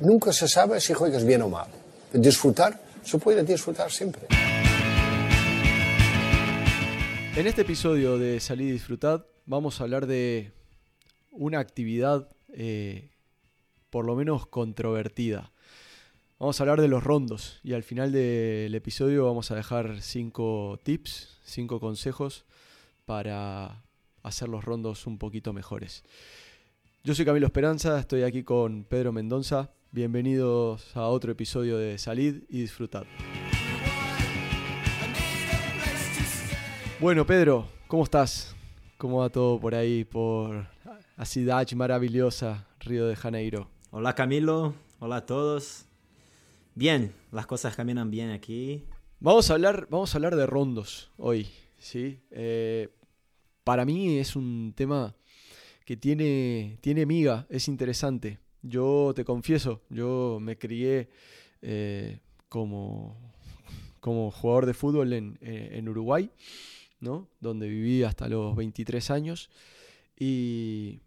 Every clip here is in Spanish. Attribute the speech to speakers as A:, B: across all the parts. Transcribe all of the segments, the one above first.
A: Nunca se sabe si juegas bien o mal. Disfrutar, se puede disfrutar siempre.
B: En este episodio de Salid y Disfrutad vamos a hablar de una actividad eh, por lo menos controvertida. Vamos a hablar de los rondos y al final del episodio vamos a dejar cinco tips, cinco consejos para hacer los rondos un poquito mejores. Yo soy Camilo Esperanza, estoy aquí con Pedro Mendonza. Bienvenidos a otro episodio de Salid y Disfrutad. Bueno, Pedro, ¿cómo estás? ¿Cómo va todo por ahí, por a cidade maravillosa, Río de Janeiro?
C: Hola Camilo, hola a todos. Bien, las cosas caminan bien aquí.
B: Vamos a hablar, vamos a hablar de rondos hoy, ¿sí? Eh, para mí es un tema que tiene, tiene miga, es interesante. Yo te confieso, yo me crié eh, como, como jugador de fútbol en, eh, en Uruguay donde viví hasta los 23 años. Y,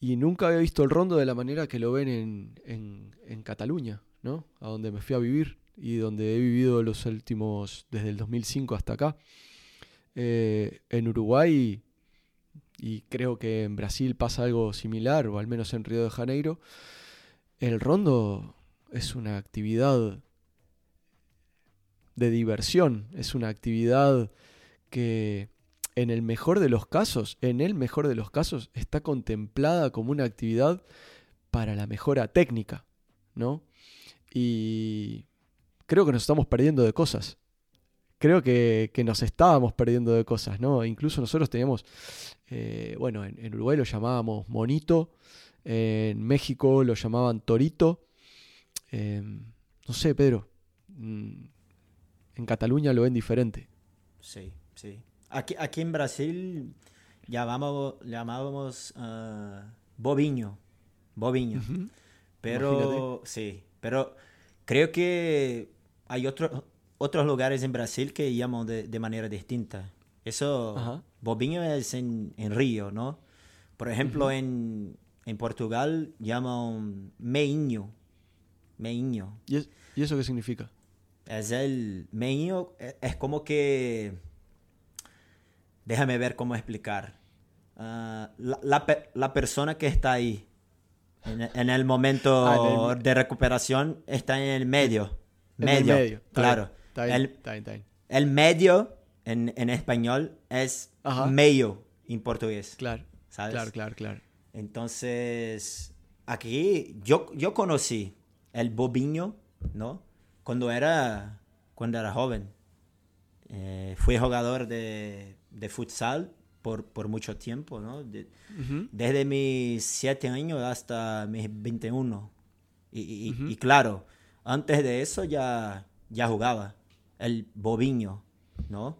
B: y nunca había visto el rondo de la manera que lo ven en, en, Cataluña, ¿no? A donde me fui a vivir y donde he vivido los últimos, desde el 2005 hasta acá. Eh, en Uruguay, y creo que en Brasil pasa algo similar, o al menos en Río de Janeiro, el rondo es una actividad de diversión, es una actividad que en el mejor de los casos, en el mejor de los casos, está contemplada como una actividad para la mejora técnica, ¿no? Y creo que nos estamos perdiendo de cosas. Creo que, nos estábamos perdiendo de cosas, ¿no? Incluso nosotros teníamos, eh, bueno, en, Uruguay lo llamábamos monito, en México lo llamaban torito. Em, no sé, Pedro. Mm, en Cataluña lo ven diferente.
C: Sí, sí. Aquí, aquí en Brasil llamábamos, llamábamos uh, boviño. Boviño. Pero, sí, pero creo que hay otros otros lugares en Brasil que llaman de, manera distinta. Eso, boviño es en, en, Río, ¿no? Por ejemplo, en, en, Portugal llaman meinho. Meinho.
B: ¿Y, ¿Y eso qué significa?
C: Es el meño, e, es como que... Déjame ver cómo explicar. Ah, la, persona que está ahí en, el momento ah, de recuperación está en el medio. Medio, medio. claro. El, medio en, español es medio en portugués.
B: Claro, ¿sabes? claro, claro, claro.
C: Entonces, aquí yo, yo conocí el bobiño, ¿no? cuando era, cuando era joven. Eh, fui jugador de, de futsal por, por, mucho tiempo, ¿no? Desde mis 7 años hasta mis 21. Y, y, claro, antes de eso ya, ya jugaba el bobiño, ¿no?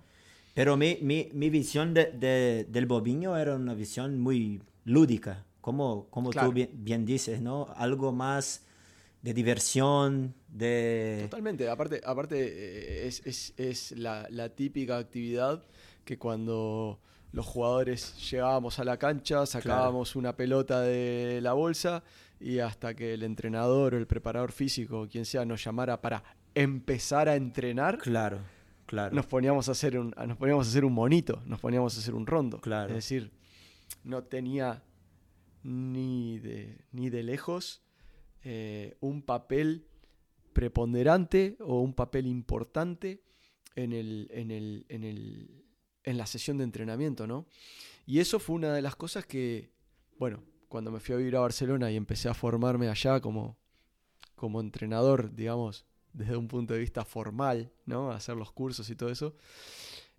C: Pero mi, mi, mi visión de, del bobiño era una visión muy lúdica, como, como tú bien, bien, dices, ¿no? Algo más de diversión, de...
B: Totalmente, aparte, aparte eh, es, es, la, típica actividad que cuando los jugadores llegábamos a la cancha, sacábamos una pelota de la bolsa y hasta que el entrenador o el preparador físico, quien sea, nos llamara para empezar a entrenar.
C: Claro, claro.
B: Nos poníamos a hacer un, nos poníamos a hacer un monito, nos poníamos a hacer un rondo.
C: Claro.
B: Es decir, no tenía ni de, ni de lejos eh, un papel preponderante o un papel importante en, el, en, el, en, el, en la sesión de entrenamiento, ¿no? Y eso fue una de las cosas que, bueno, cuando me fui a vivir a Barcelona y empecé a formarme allá como, como entrenador, digamos, desde un punto de vista formal, ¿no? hacer los cursos y todo eso,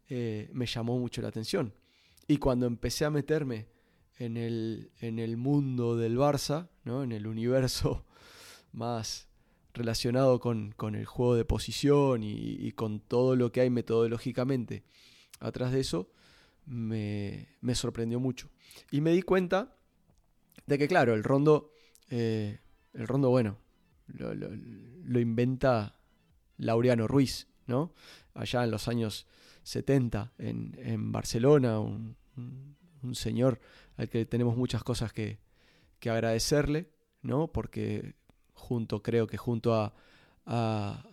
B: eh, me llamó mucho la atención. Y cuando empecé a meterme en el, en el mundo del Barça, ¿no? en el universo más relacionado con, el juego de posición y, con todo lo que hay metodológicamente atrás de eso, me, sorprendió mucho. Y me di cuenta de que, claro, el rondo, eh, el rondo, bueno, lo, inventa Laureano Ruiz, ¿no? Allá en los años 70 en, Barcelona, un, señor al que tenemos muchas cosas que, que agradecerle ¿no? Porque junto, creo que junto a, a,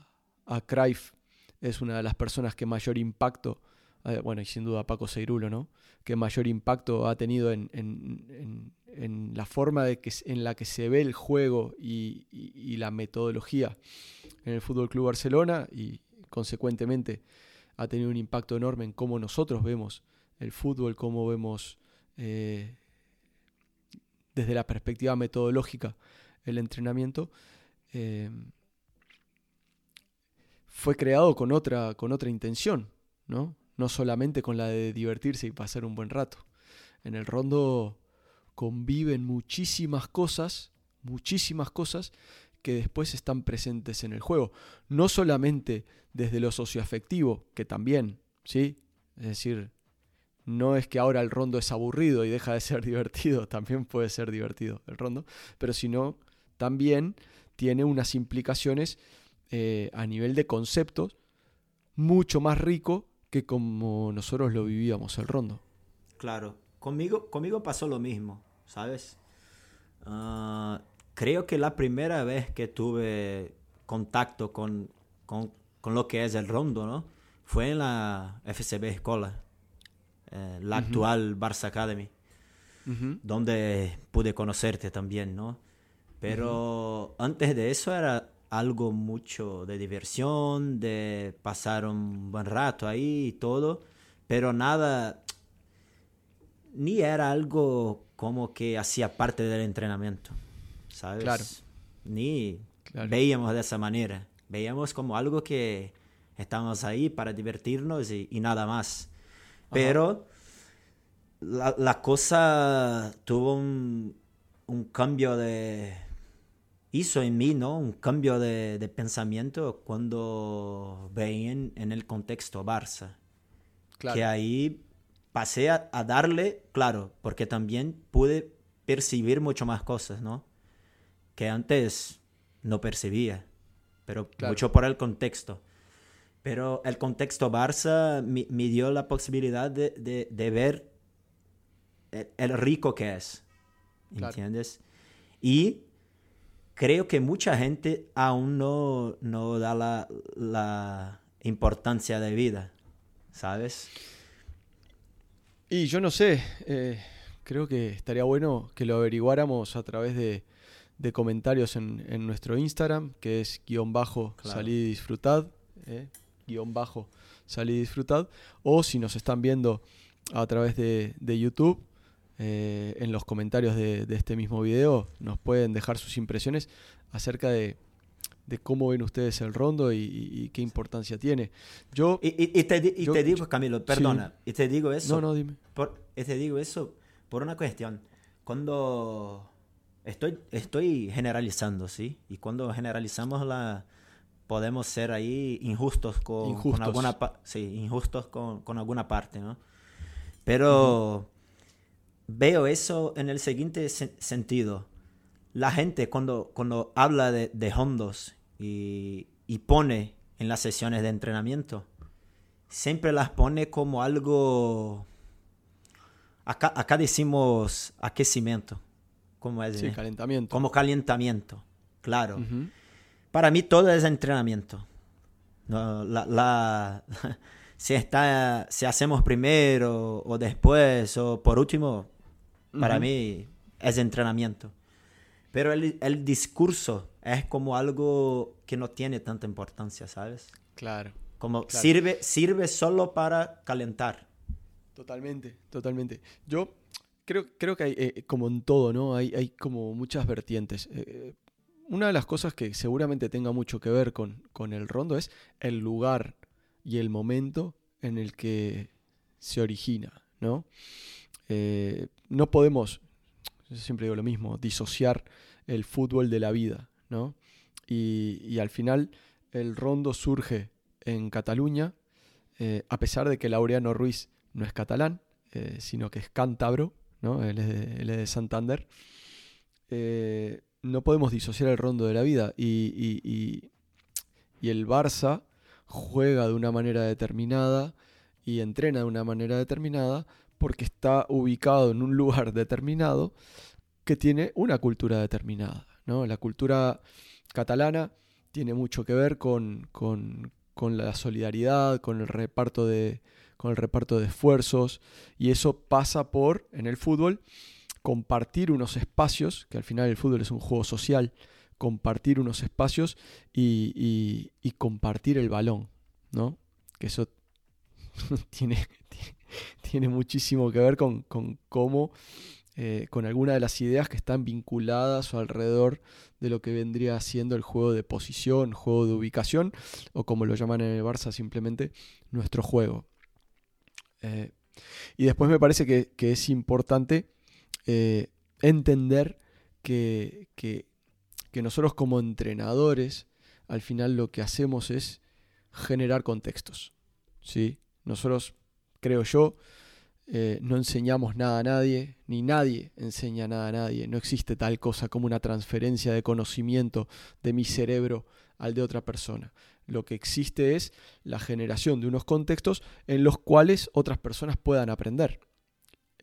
B: es una de las personas que mayor impacto, eh, bueno, y sin duda Paco Seirulo, ¿no? Que mayor impacto ha tenido en, en, en, la forma de que, en la que se ve el juego y, y, la metodología en el Fútbol Club Barcelona y consecuentemente ha tenido un impacto enorme en cómo nosotros vemos el fútbol, cómo vemos eh, desde la perspectiva metodológica el entrenamiento. Eh, fue creado con otra, con otra intención, ¿no? No solamente con la de divertirse y pasar un buen rato. En el rondo conviven muchísimas cosas, muchísimas cosas que después están presentes en el juego. No solamente desde lo socioafectivo, que también, ¿sí? Es decir, no es que ahora el rondo es aburrido y deja de ser divertido, también puede ser divertido el rondo, pero sino también tiene unas implicaciones eh, a nivel de conceptos mucho más rico que como nosotros lo vivíamos el rondo.
C: Claro, conmigo, conmigo pasó lo mismo, ¿sabes? Ah, creo que la primera vez que tuve contacto con, con, con, lo que es el rondo, ¿no? Fue en la FCB Escola, eh, la actual Barça Academy, donde pude conocerte también, ¿no? Pero antes de eso era algo mucho de diversión, de pasar un buen rato ahí y todo, pero nada, ni era algo como que hacía parte del entrenamiento, ¿sabes?
B: Claro.
C: Ni veíamos de esa manera, veíamos como algo que estábamos ahí para divertirnos y, nada más. Pero la, la, cosa tuvo un, un cambio de hizo en mí ¿no? un cambio de, pensamiento cuando veía en, el contexto Barça. Que ahí pasé a, darle, claro, porque también pude percibir mucho más cosas, ¿no? Que antes no percibía, pero mucho por el contexto. Pero el contexto Barça me, dio la posibilidad de, ver el, rico que es, ¿entiendes? Y creo que mucha gente aún no, no da la, la importancia de vida, ¿sabes?
B: Y yo no sé, eh, creo que estaría bueno que lo averiguáramos a través de, de comentarios en, en, nuestro Instagram, que es guion bajo salid y disfrutad, eh, guion bajo salid y disfrutad, o si nos están viendo a través de, de YouTube, eh, en los comentarios de, este mismo video nos pueden dejar sus impresiones acerca de, cómo ven ustedes el rondo y, qué importancia tiene. Yo,
C: y, te, digo, Camilo, perdona, y te digo eso.
B: No, no, dime.
C: Por, te digo eso por una cuestión. Cuando estoy, estoy generalizando, ¿sí? Y cuando generalizamos la podemos ser ahí injustos con, alguna sí, injustos con, alguna parte, ¿no? Pero veo eso en el siguiente sentido. La gente cuando, cuando habla de, de hondos y, y, pone en las sesiones de entrenamiento, siempre las pone como algo... Acá, acá decimos aquecimiento. ¿Cómo es?
B: Sí, calentamiento.
C: Como calentamiento, claro. Para mí todo es entrenamiento. No, la, la si, está, si hacemos primero o después o por último, para mí es entrenamiento. Pero el, el, discurso es como algo que no tiene tanta importancia, ¿sabes?
B: Claro.
C: Como Sirve, sirve solo para calentar.
B: Totalmente, totalmente. Yo creo, creo que hay, eh, como en todo, ¿no? Hay, hay como muchas vertientes. Eh, una de las cosas que seguramente tenga mucho que ver con, con el rondo es el lugar y el momento en el que se origina, ¿no? Eh, no podemos, yo siempre digo lo mismo, disociar el fútbol de la vida, ¿no? Y, al final el rondo surge en Cataluña, eh, a pesar de que Laureano Ruiz no es catalán, eh, sino que es cántabro, ¿no? Él es de, Santander. no podemos disociar el rondo de la vida y, y, y el Barça juega de una manera determinada y entrena de una manera determinada porque está ubicado en un lugar determinado que tiene una cultura determinada, ¿no? La cultura catalana tiene mucho que ver con, con, con la solidaridad, con el reparto de, con el reparto de esfuerzos, y eso pasa por, en el fútbol, compartir unos espacios, que al final el fútbol es un juego social, compartir unos espacios y, y, compartir el balón, ¿no? Que eso tiene, tiene muchísimo que ver con, con cómo, eh, con alguna de las ideas que están vinculadas o alrededor de lo que vendría siendo el juego de posición, juego de ubicación, o como lo llaman en el Barça simplemente, nuestro juego. Eh, y después me parece que, es importante eh, entender que, que, nosotros como entrenadores, al final lo que hacemos es generar contextos. ¿sí? Nosotros, creo yo, eh, no enseñamos nada a nadie, ni nadie enseña nada a nadie. No existe tal cosa como una transferencia de conocimiento de mi cerebro al de otra persona. Lo que existe es la generación de unos contextos en los cuales otras personas puedan aprender,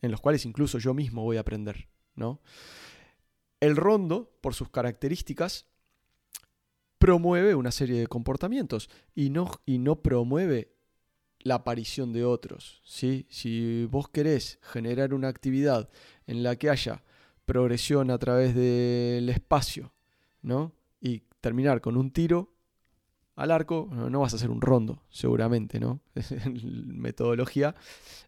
B: en los cuales incluso yo mismo voy a aprender, ¿no? El rondo, por sus características, promueve una serie de comportamientos y no, y no promueve la aparición de otros. ¿sí? Si vos querés generar una actividad en la que haya progresión a través del espacio, ¿no? Y terminar con un tiro, al arco, no, vas a hacer un rondo, seguramente, ¿no? metodología,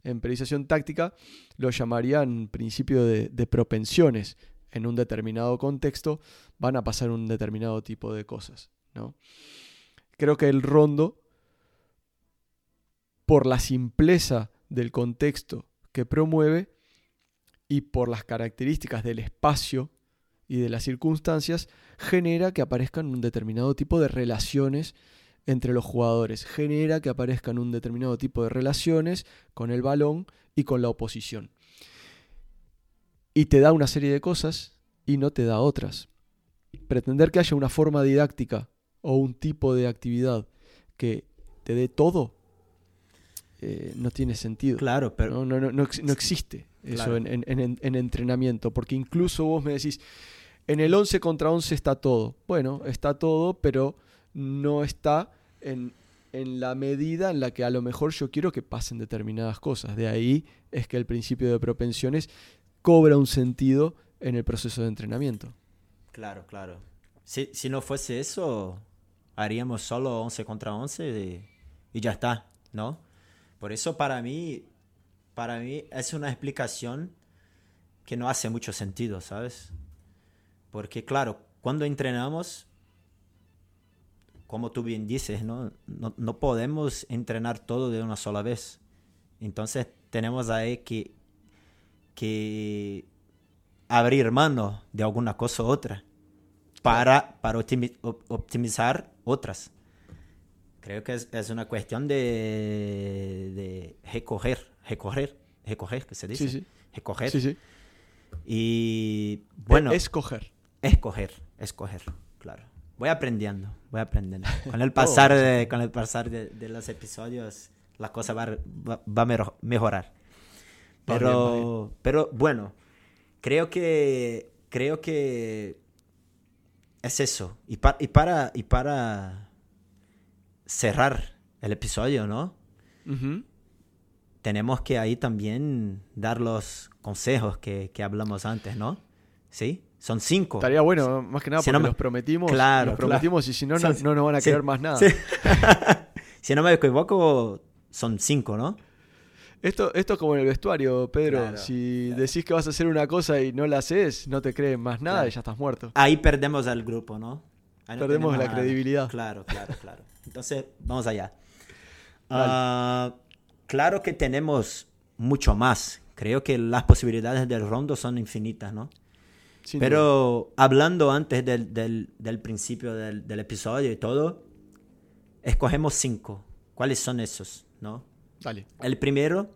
B: en periodización táctica, lo llamarían principio de, propensiones. En un determinado contexto van a pasar un determinado tipo de cosas, ¿no? Creo que el rondo, por la simpleza del contexto que promueve y por las características del espacio y de las circunstancias genera que aparezcan un determinado tipo de relaciones entre los jugadores, genera que aparezcan un determinado tipo de relaciones con el balón y con la oposición. Y te da una serie de cosas y no te da otras. Pretender que haya una forma didáctica o un tipo de actividad que te dé todo eh, no tiene sentido.
C: Claro, pero.
B: No, no, no, existe eso en, en, entrenamiento, porque incluso vos me decís, en el 11 contra 11 está todo. Bueno, está todo, pero no está en, la medida en la que a lo mejor yo quiero que pasen determinadas cosas. De ahí es que el principio de propensiones cobra un sentido en el proceso de entrenamiento.
C: Claro, claro. Si, si no fuese eso, haríamos solo 11 contra 11 y, ya está, ¿no? Por eso para mí, para mí es una explicación que no hace mucho sentido, ¿sabes? Porque claro, cuando entrenamos, como tú bien dices, ¿no? No, podemos entrenar todo de una sola vez. Entonces tenemos ahí que, que abrir mano de alguna cosa u otra para, para optimizar otras. Creo que es, es una cuestión de, de recoger, recoger, recoger, que se dice.
B: Sí, sí.
C: Recoger.
B: Sí, sí.
C: Y bueno.
B: Escoger.
C: Escoger, escoger, claro. Voy aprendiendo, voy aprendiendo. Con el pasar, de, con el pasar de, los episodios, la cosa va, va, a mejorar. Pero, pero bueno, creo que, creo que es eso. Y, y, para, y para cerrar el episodio, ¿no? Tenemos que ahí también dar los consejos que, que hablamos antes, ¿no? ¿Sí? Son cinco.
B: Estaría bueno, más que nada porque nos prometimos.
C: Claro,
B: los prometimos y si no, no, no, nos van a querer más nada.
C: si no me equivoco, son cinco, ¿no?
B: Esto, esto es como en el vestuario, Pedro. si decís que vas a hacer una cosa y no la haces, no te creen más nada y ya estás muerto.
C: Ahí perdemos al grupo, ¿no?
B: perdemos la credibilidad.
C: Claro, claro, claro. Entonces, vamos allá. Ah, claro que tenemos mucho más. Creo que las posibilidades del rondo son infinitas, ¿no? Pero hablando antes del, del, del principio del, del, episodio y todo, escogemos cinco. ¿Cuáles son esos? ¿No?
B: Dale.
C: El primero,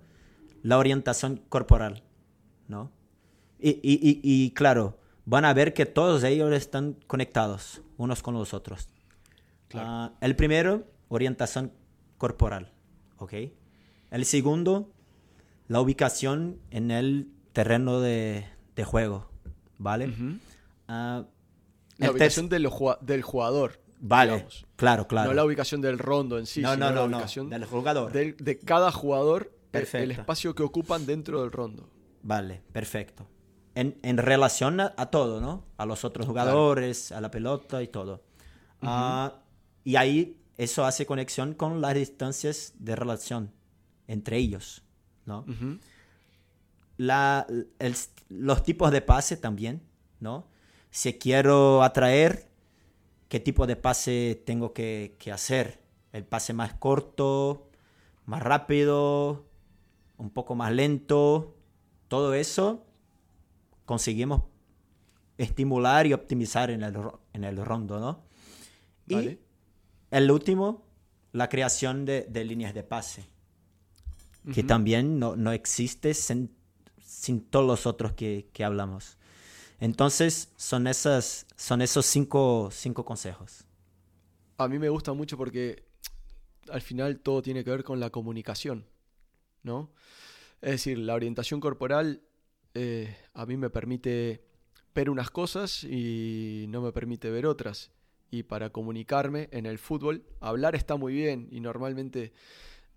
C: la orientación corporal, ¿no? Y, y, y, claro, van a ver que todos ellos están conectados unos con los otros. Ah, el primero, orientación corporal, ¿ok? El segundo, la ubicación en el terreno de, de juego, ¿vale? Ah,
B: La
C: El
B: ubicación del, jugador.
C: Vale,
B: digamos.
C: claro, claro.
B: No la ubicación del rondo en sí,
C: No,
B: sino
C: no,
B: la
C: no, no,
B: ubicación
C: del jugador.
B: del- de cada jugador, eh, el
C: Perfecto.
B: espacio que ocupan dentro del rondo.
C: Vale, perfecto. En, en relación a, a todo, ¿no? A los otros jugadores, a la pelota y todo. Ah, y ahí eso hace conexión con las distancias de relación entre ellos, ¿no? La, el- los tipos de pase también, ¿no? Si quiero atraer, ¿qué tipo de pase tengo que, que hacer? El pase más corto, más rápido, un poco más lento, todo eso conseguimos estimular y optimizar en el, en el rondo, ¿no?
B: Vale.
C: Y el último, la creación de, de líneas de pase, que también no, no existe sin, sin todos los otros que, que hablamos. Entonces, son, esas, son esos cinco, cinco consejos.
B: A mí me gusta mucho porque al final todo tiene que ver con la comunicación, ¿no? Es decir, la orientación corporal eh, a mí me permite ver unas cosas y no me permite ver otras. Y para comunicarme en el fútbol, hablar está muy bien y normalmente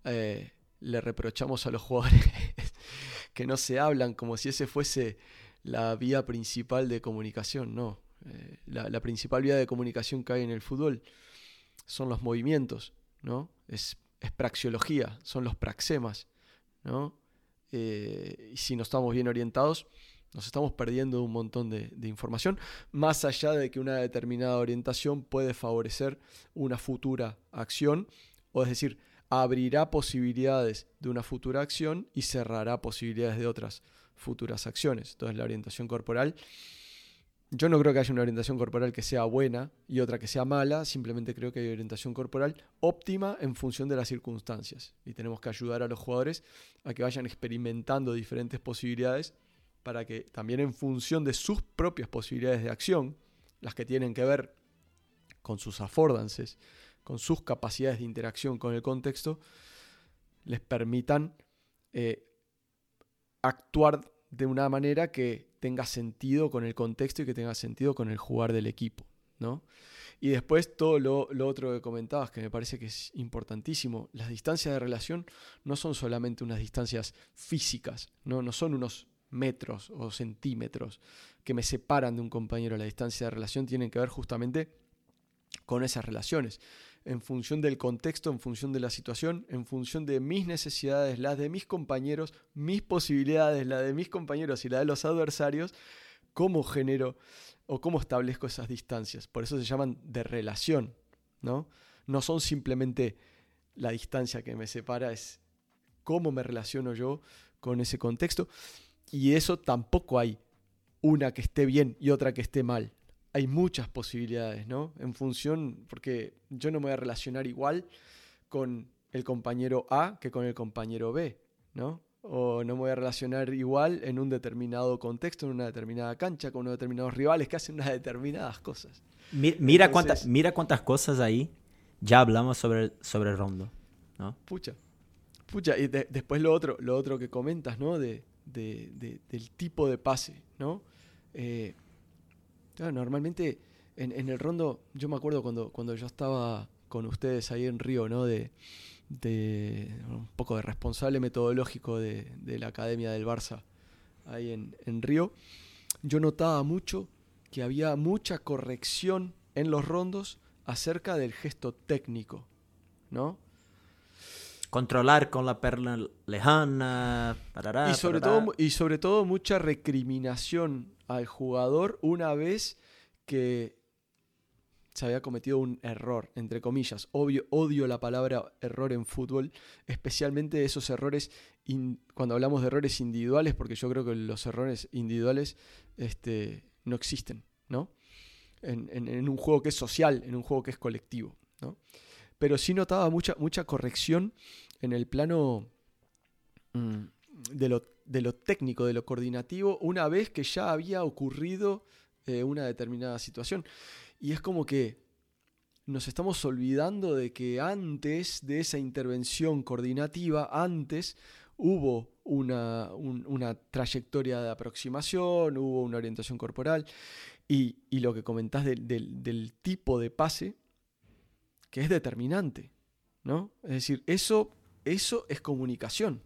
B: eh, le reprochamos a los jugadores que no se hablan como si ese fuese la vía principal de comunicación. No, Eh, la, principal vía de comunicación que hay en el fútbol son los movimientos, ¿no? Es, es praxiología, son los praxemas, ¿no? Eh, y si no estamos bien orientados, nos estamos perdiendo un montón de, de información, más allá de que una determinada orientación puede favorecer una futura acción, o es decir, abrirá posibilidades de una futura acción y cerrará posibilidades de otras futuras acciones. Entonces la orientación corporal yo no creo que haya una orientación corporal que sea buena y otra que sea mala, simplemente creo que hay orientación corporal óptima en función de las circunstancias. Y tenemos que ayudar a los jugadores a que vayan experimentando diferentes posibilidades para que también en función de sus propias posibilidades de acción, las que tienen que ver con sus affordances, con sus capacidades de interacción con el contexto, les permitan eh, actuar de una manera que tenga sentido con el contexto y que tenga sentido con el jugar del equipo, ¿no? Y después todo lo, lo otro que comentabas, que me parece que es importantísimo, las distancias de relación no son solamente unas distancias físicas, no, no son unos metros o centímetros que me separan de un compañero. La distancia de relación tienen que ver justamente con esas relaciones, en función del contexto, en función de la situación, en función de mis necesidades, las de mis compañeros, mis posibilidades, la de mis compañeros y la de los adversarios, cómo genero o cómo establezco esas distancias. Por eso se llaman de relación, ¿no? No son simplemente la distancia que me separa, es cómo me relaciono yo con ese contexto. Y eso tampoco hay una que esté bien y otra que esté mal hay muchas posibilidades, ¿no? En función, porque yo no me voy a relacionar igual con el compañero A que con el compañero B, ¿no? O no me voy a relacionar igual en un determinado contexto, en una determinada cancha, con unos determinados rivales que hacen unas determinadas cosas.
C: Mi- Mira,
B: Entonces-
C: cuántas, mira cuántas cosas ahí ya hablamos sobre, el- sobre rondo. ¿no?
B: Pucha. Pucha, y de- después lo otro, lo otro que comentas, ¿no? De, de- de- del tipo de pase, ¿no? Eh, normalmente en, el rondo, yo me acuerdo cuando, cuando yo estaba con ustedes ahí en Río, ¿no? De, un poco de responsable metodológico de, la Academia del Barça ahí en Río, yo notaba mucho que había mucha corrección en los rondos acerca del gesto técnico, ¿no?
C: Controlar con la perla lejana. parará,
B: y sobre,
C: parará.
B: todo, y sobre todo mucha recriminación al jugador una vez que se había cometido un error, entre comillas. Obvio, odio la palabra error en fútbol, especialmente esos errores, in- cuando hablamos de errores individuales, porque yo creo que los errores individuales este, no existen, ¿no? En, en- en un juego que es social, en un juego que es colectivo, ¿no? Pero sí notaba mucha, mucha corrección en el plano mm, de, lo, de lo técnico, de lo coordinativo, una vez que ya había ocurrido eh, una determinada situación. Y es como que nos estamos olvidando de que antes de esa intervención coordinativa, antes hubo una, un- una trayectoria de aproximación, hubo una orientación corporal, Y, y lo que comentás del tipo de pase, que es determinante, ¿no? Es decir, eso, eso es comunicación.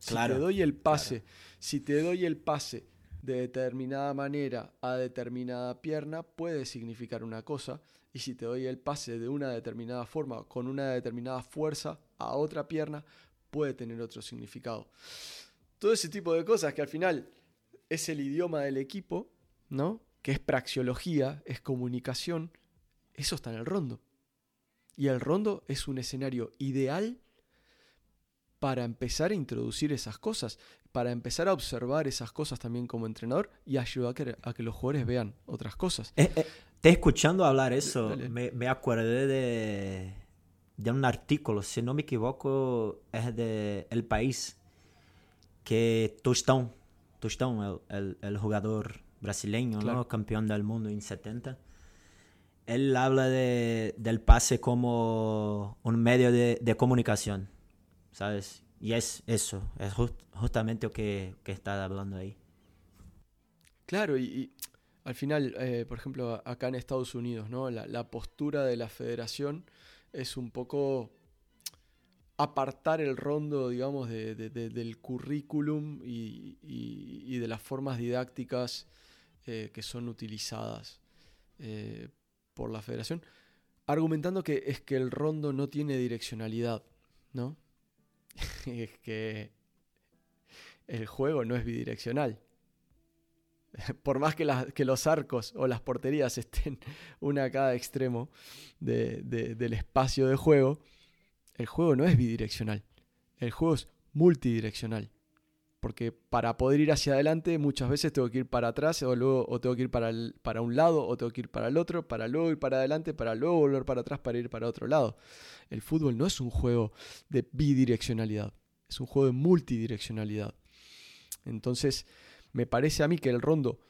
B: Si te doy el pase, si te doy el pase de determinada manera a determinada pierna, puede significar una cosa. Y si te doy el pase de una determinada forma, con una determinada fuerza a otra pierna, puede tener otro significado. Todo ese tipo de cosas que al final es el idioma del equipo, ¿no? Que es praxiología, es comunicación, eso está en el rondo. Y el rondo es un escenario ideal para empezar a introducir esas cosas, para empezar a observar esas cosas también como entrenador y ayudar a que, a que los jugadores vean otras cosas.
C: Eh, eh, te escuchando hablar eso, me, me acordé de, de un artículo, si no me equivoco, es de El País, que Tostão, Tostão, el, el- el jugador brasileño, ¿no?
B: Claro.
C: campeón del mundo en 70, él habla de, del pase como un medio de, comunicación, ¿sabes? Y es eso, es jus- justamente lo que, está hablando ahí.
B: Claro, y, al final, eh, por ejemplo, acá en Estados Unidos, ¿no? La, postura de la federación es un poco apartar el rondo, digamos, de- de- de- del currículum y de las formas didácticas eh, que son utilizadas eh, por la federación, argumentando que es que el rondo no tiene direccionalidad, ¿no? es que el juego no es bidireccional. Por más que, los arcos o las porterías estén una a cada extremo de- de- del espacio de juego, el juego no es bidireccional. El juego es multidireccional. Porque para poder ir hacia adelante muchas veces tengo que ir para atrás o, luego, o tengo que ir para, el- para un lado o tengo que ir para el otro, para luego ir para adelante, para luego volver para atrás para ir para otro lado. El fútbol no es un juego de bidireccionalidad, es un juego de multidireccionalidad. Entonces, me parece a mí que el rondo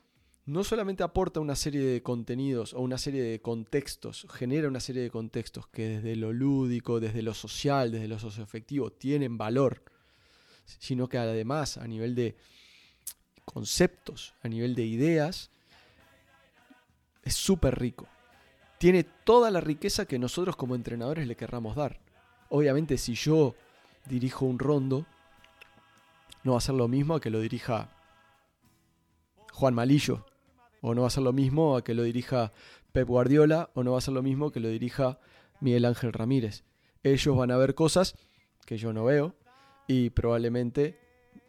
B: no solamente aporta una serie de contenidos o una serie de contextos, genera una serie de contextos que desde lo lúdico, desde lo social, desde lo socioafectivo tienen valor, sino que además a nivel de conceptos, a nivel de ideas, es súper rico. Tiene toda la riqueza que nosotros como entrenadores le querramos dar. Obviamente si yo dirijo un rondo, no va a ser lo mismo a que lo dirija Juan Malillo, o no va a ser lo mismo a que lo dirija Pep Guardiola, o no va a ser lo mismo que lo dirija Miguel Ángel Ramírez. Ellos van a ver cosas que yo no veo y probablemente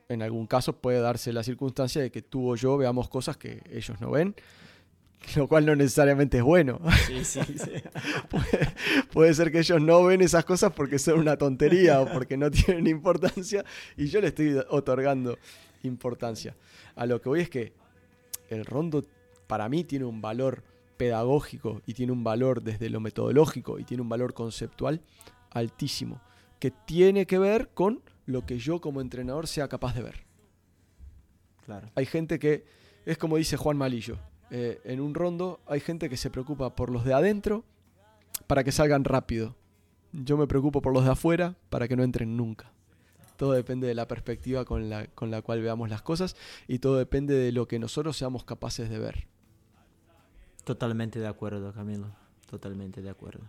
B: en algún caso puede darse la circunstancia de que tú o yo veamos cosas que ellos no ven, lo cual no necesariamente es bueno.
C: Sí, sí, sí.
B: puede, puede ser que ellos no ven esas cosas porque son una tontería o porque no tienen importancia y yo le estoy otorgando importancia. A lo que voy es que el rondo para mí tiene un valor pedagógico y tiene un valor desde lo metodológico y tiene un valor conceptual altísimo que tiene que ver con lo que yo como entrenador sea capaz de ver.
C: Claro.
B: Hay gente que, es como dice Juan Malillo, eh, en un rondo hay gente que se preocupa por los de adentro para que salgan rápido. Yo me preocupo por los de afuera para que no entren nunca. Todo depende de la perspectiva con la, con la cual veamos las cosas y todo depende de lo que nosotros seamos capaces de ver.
C: Totalmente de acuerdo, Camilo. Totalmente de acuerdo.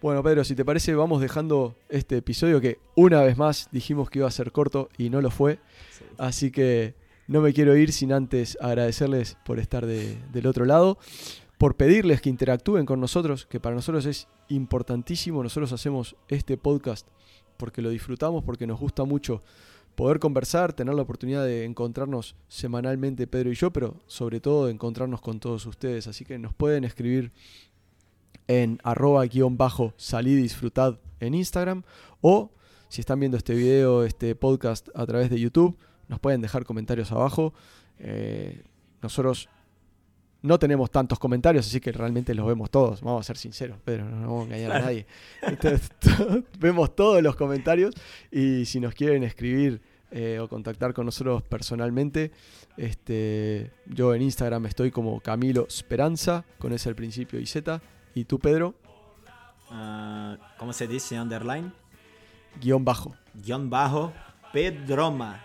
B: Bueno, Pedro, si te parece, vamos dejando este episodio que una vez más dijimos que iba a ser corto y no lo fue. Así que no me quiero ir sin antes agradecerles por estar de- del otro lado, por pedirles que interactúen con nosotros, que para nosotros es importantísimo. Nosotros hacemos este podcast porque lo disfrutamos, porque nos gusta mucho poder conversar, tener la oportunidad de encontrarnos semanalmente Pedro y yo, pero sobre todo de encontrarnos con todos ustedes. Así que nos pueden escribir en arroba guion bajo salid y disfrutad en Instagram o si están viendo este video, este podcast a través de YouTube, nos pueden dejar comentarios abajo. Eh, nosotros no tenemos tantos comentarios, así que realmente los vemos todos. Vamos a ser sinceros, Pedro, no, no vamos a engañar a nadie. Entonces, to- vemos todos los comentarios y si nos quieren escribir eh, o contactar con nosotros personalmente, este, yo en Instagram estoy como Camilo Esperanza, con ese al principio y Z. Y tú, Pedro,
C: Ah, ¿Cómo se dice? Underline.
B: guion bajo.
C: Guión bajo. Pedroma.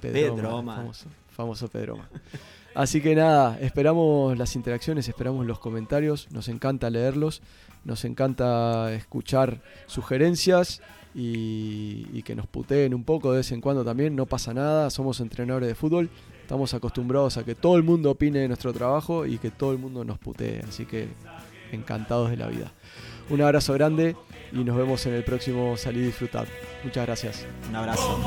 C: Pedroma.
B: Famoso, famoso Pedroma. Así que nada, esperamos las interacciones, esperamos los comentarios, nos encanta leerlos, nos encanta escuchar sugerencias y, y, que nos puteen un poco de vez en cuando también, no pasa nada, somos entrenadores de fútbol, estamos acostumbrados a que todo el mundo opine de nuestro trabajo y que todo el mundo nos putee, así que encantados de la vida. Un abrazo grande y nos vemos en el próximo Salir Disfrutar. Muchas gracias.
C: Un abrazo.